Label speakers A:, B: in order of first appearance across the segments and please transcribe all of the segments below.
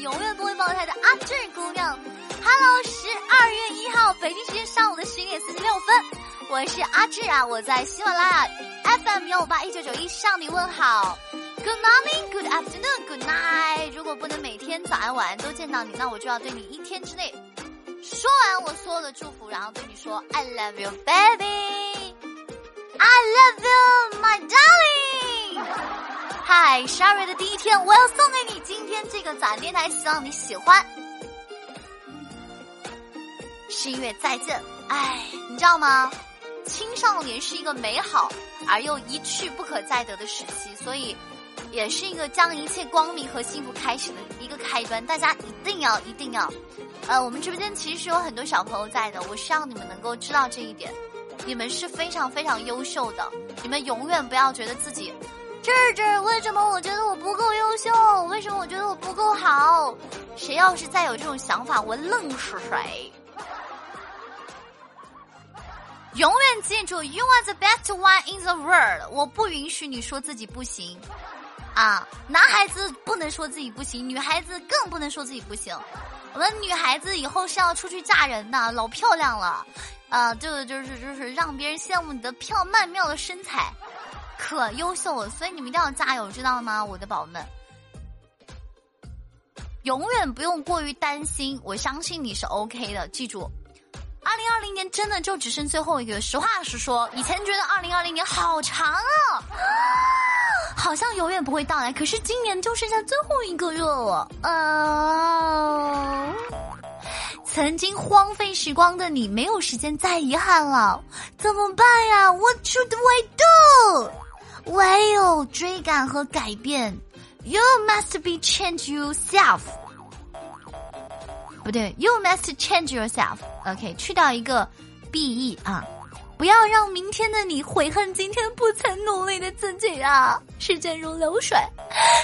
A: 永远不会爆胎的阿志姑娘。Hello 十二月一号北京时间上午的十点四十六分。我是阿志啊我在喜马拉雅 fm 幺五八一九九一向你问好。Good morning good afternoon good night 如果不能每天早安晚安都见到你那我就要对你一天之内说完我所有的祝福然后对你说 i love you baby i love you my darling 嗨，十二月的第一天，我要送给你今天这个早安电台，希望你喜欢。十一月再见，哎，你知道吗？青少年是一个美好而又一去不可再得的时期，所以也是一个将一切光明和幸福开始的一个开端。大家一定要一定要，呃，我们直播间其实是有很多小朋友在的，我希望你们能够知道这一点，你们是非常非常优秀的，你们永远不要觉得自己，这这为什么我觉得我不够优秀？为什么我觉得我不够好？谁要是再有这种想法，我愣是谁。永远记住，You are the best one in the world。我不允许你说自己不行，啊，男孩子不能说自己不行，女孩子更不能说自己不行。我们女孩子以后是要出去嫁人的，老漂亮了，啊，就就是就是让别人羡慕你的漂曼妙的身材，可优秀了。所以你们一定要加油，知道吗，我的宝宝们？永远不用过于担心，我相信你是 OK 的，记住。二零二零年真的就只剩最后一个。实话实说，以前觉得二零二零年好长啊，好像永远不会到来。可是今年就剩下最后一个月了。啊，曾经荒废时光的你，没有时间再遗憾了，怎么办呀？What should we do？唯有追赶和改变。You must be change yourself。不对，You must change yourself。OK，去掉一个 be 啊，不要让明天的你悔恨今天不曾努力的自己啊！时间如流水，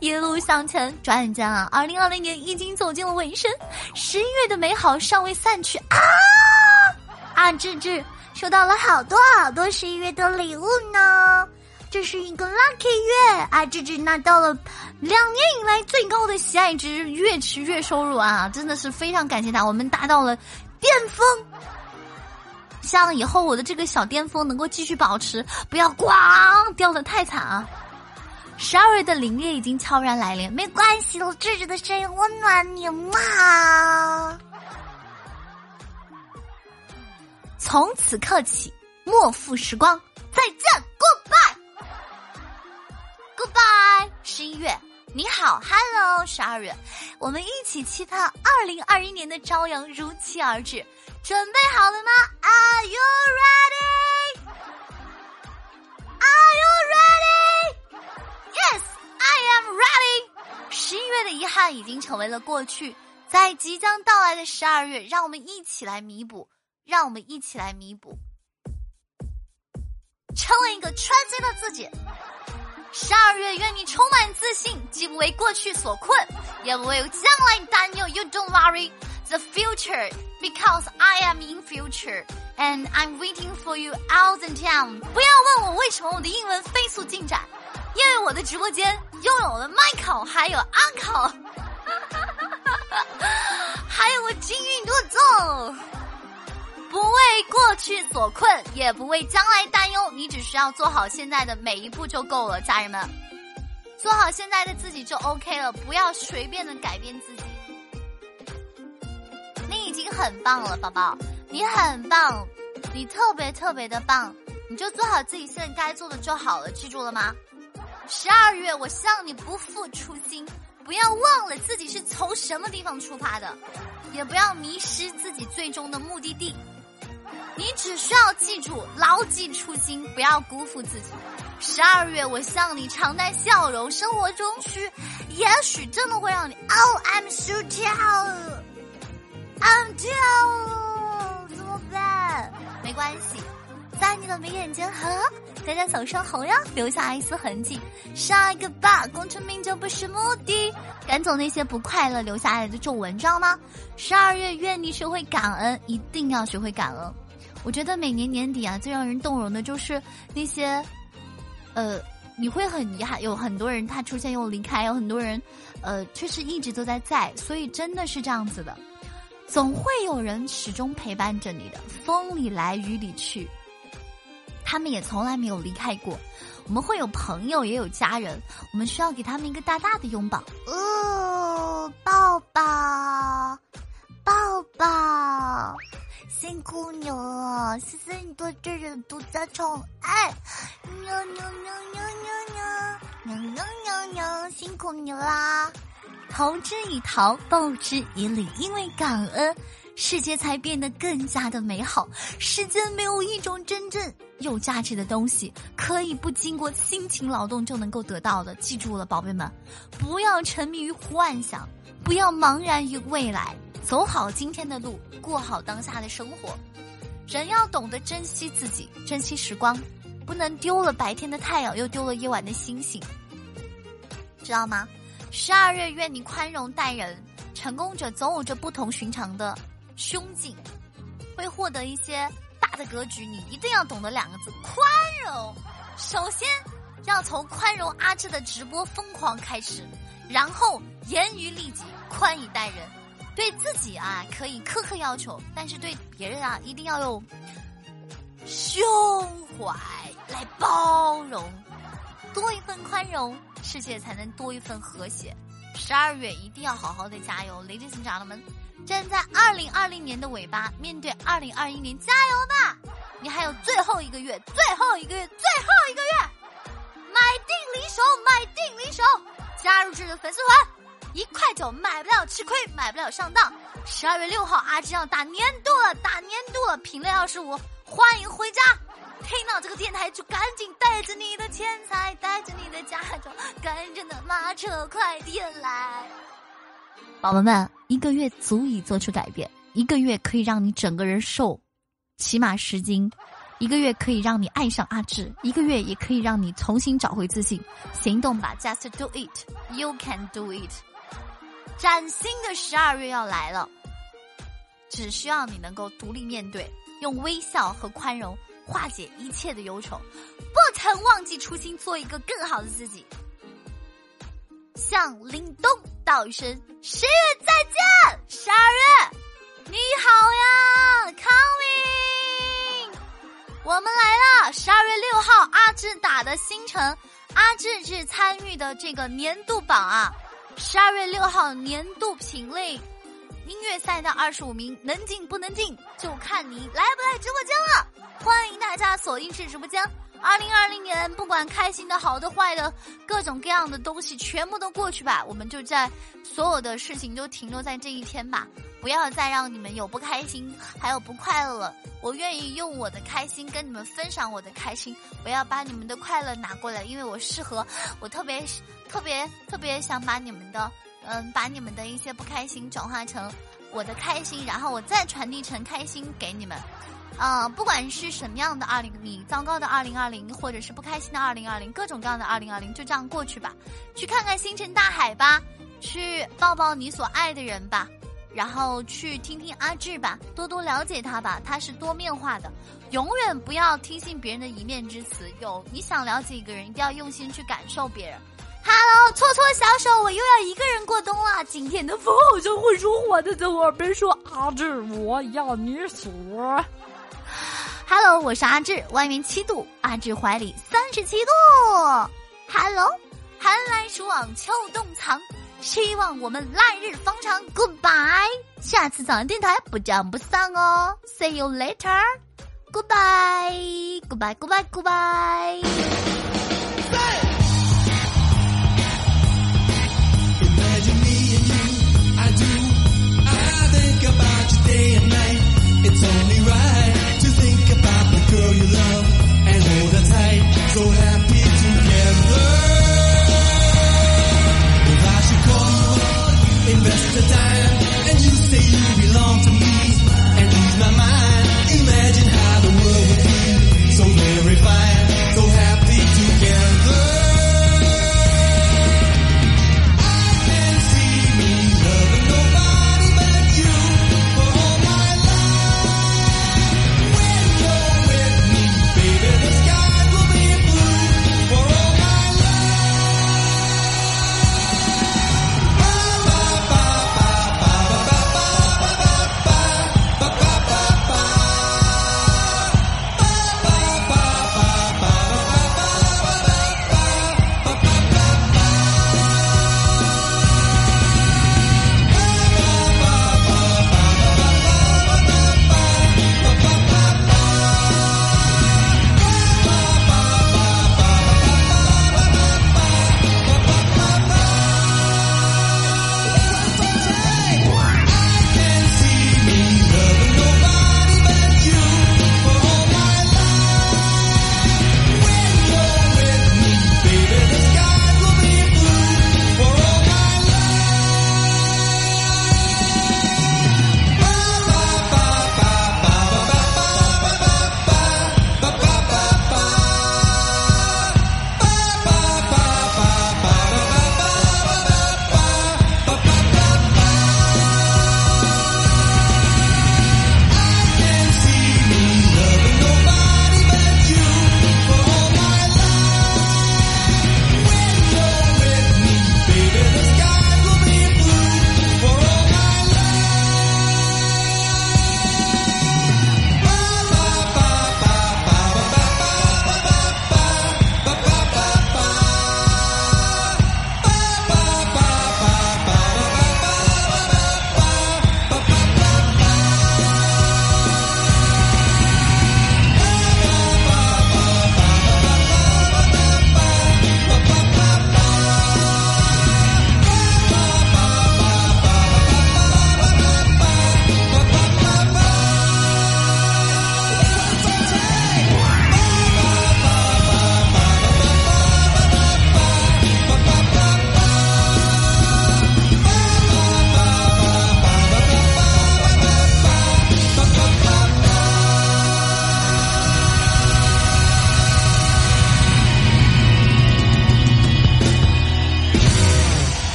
A: 一路向前，转眼间啊，二零二零年已经走进了尾声，十一月的美好尚未散去啊！啊，志志收到了好多好多十一月的礼物呢。这是一个 lucky 月啊！这只拿到了两年以来最高的喜爱值月池月收入啊！真的是非常感谢他，我们达到了巅峰。希望以后我的这个小巅峰能够继续保持，不要咣掉的太惨啊！十二月的凛冽已经悄然来临，没关系，我芝芝的声音温暖你嘛。从此刻起，莫负时光，再见十一月，你好，Hello，十二月，我们一起期盼二零二一年的朝阳如期而至，准备好了吗？Are you ready？Are you ready？Yes，I am ready。十一月的遗憾已经成为了过去，在即将到来的十二月，让我们一起来弥补，让我们一起来弥补，成为一个全新的自己。十二月，愿你充满自信，既不为过去所困，也不为将来担忧。You don't worry the future because I am in future and I'm waiting for you all the time。不要问我为什么我的英文飞速进展，因为我的直播间拥有了 Michael 还有 Uncle，还有我金运多纵。不为过去所困，也不为将来担忧，你只需要做好现在的每一步就够了，家人们，做好现在的自己就 OK 了，不要随便的改变自己。你已经很棒了，宝宝，你很棒，你特别特别的棒，你就做好自己现在该做的就好了，记住了吗？十二月，我希望你不负初心，不要忘了自己是从什么地方出发的，也不要迷失自己最终的目的地。你只需要记住，牢记初心，不要辜负自己。十二月，我向你常带笑容，生活中需，也许真的会让你。Oh, I'm so tired, I'm tired，怎么办？没关系，在你的眉眼间和在家手上好呀留下一丝痕迹。下一个吧，功成名就不是目的，赶走那些不快乐留下来的皱纹，知道吗？十二月，愿你学会感恩，一定要学会感恩。我觉得每年年底啊，最让人动容的就是那些，呃，你会很遗憾，有很多人他出现又离开，有很多人，呃，却是一直都在在，所以真的是这样子的，总会有人始终陪伴着你的，风里来雨里去，他们也从来没有离开过。我们会有朋友，也有家人，我们需要给他们一个大大的拥抱。哦，抱抱，抱抱，辛苦你了，谢谢你对这人独家宠爱。喵喵喵喵喵喵喵喵喵，辛苦你啦！投之以桃，报之以李，因为感恩。世界才变得更加的美好。世间没有一种真正有价值的东西可以不经过辛勤劳动就能够得到的。记住了，宝贝们，不要沉迷于幻想，不要茫然于未来，走好今天的路，过好当下的生活。人要懂得珍惜自己，珍惜时光，不能丢了白天的太阳，又丢了夜晚的星星，知道吗？十二月，愿你宽容待人。成功者总有着不同寻常的。胸襟会获得一些大的格局，你一定要懂得两个字：宽容。首先要从宽容阿志的直播疯狂开始，然后严于律己，宽以待人。对自己啊可以苛刻要求，但是对别人啊一定要用胸怀来包容。多一份宽容，世界才能多一份和谐。十二月一定要好好的加油，ladies and gentlemen。站在二零二零年的尾巴，面对二零二一年，加油吧！你还有最后一个月，最后一个月，最后一个月，买定离手，买定离手，加入这个粉丝团，一块九买不了吃亏，买不了上当。十二月六号，阿志要打年度了，打年度了，品类二十五，欢迎回家。听到这个电台就赶紧带着你的钱财，带着你的嫁妆，赶着那马车快点来。宝宝们，一个月足以做出改变，一个月可以让你整个人瘦，起码十斤，一个月可以让你爱上阿志，一个月也可以让你重新找回自信。行动吧，Just do it，You can do it。崭新的十二月要来了，只需要你能够独立面对，用微笑和宽容化解一切的忧愁，不曾忘记初心，做一个更好的自己。向凛冬道一声十月再见，十二月你好呀，coming，我们来了。十二月六号，阿志打的星辰，阿志是参与的这个年度榜啊。十二月六号年度品类音乐赛道二十五名，能进不能进就看你来不来直播间了。欢迎大家锁定至直播间。二零二零年，不管开心的、好的、坏的，各种各样的东西全部都过去吧。我们就在所有的事情都停留在这一天吧，不要再让你们有不开心，还有不快乐了。我愿意用我的开心跟你们分享我的开心，我要把你们的快乐拿过来，因为我适合，我特别特别特别想把你们的，嗯，把你们的一些不开心转化成我的开心，然后我再传递成开心给你们。啊，不管是什么样的二零，你糟糕的二零二零，或者是不开心的二零二零，各种各样的二零二零，就这样过去吧。去看看星辰大海吧，去抱抱你所爱的人吧，然后去听听阿志吧，多多了解他吧，他是多面化的。永远不要听信别人的一面之词，有你想了解一个人，一定要用心去感受别人。Hello，搓搓小手，我又要一个人过冬了。今天的风好像会说话的，在我耳边说：“阿志，我要你锁。” Hello，我是阿志，外面七度，阿志怀里三十七度。Hello，寒来暑往秋冬藏希望我们来日方长。Goodbye 下次早上电台不见不散哦。See you later goodbye goodbye goodbye goodbye goodbye bye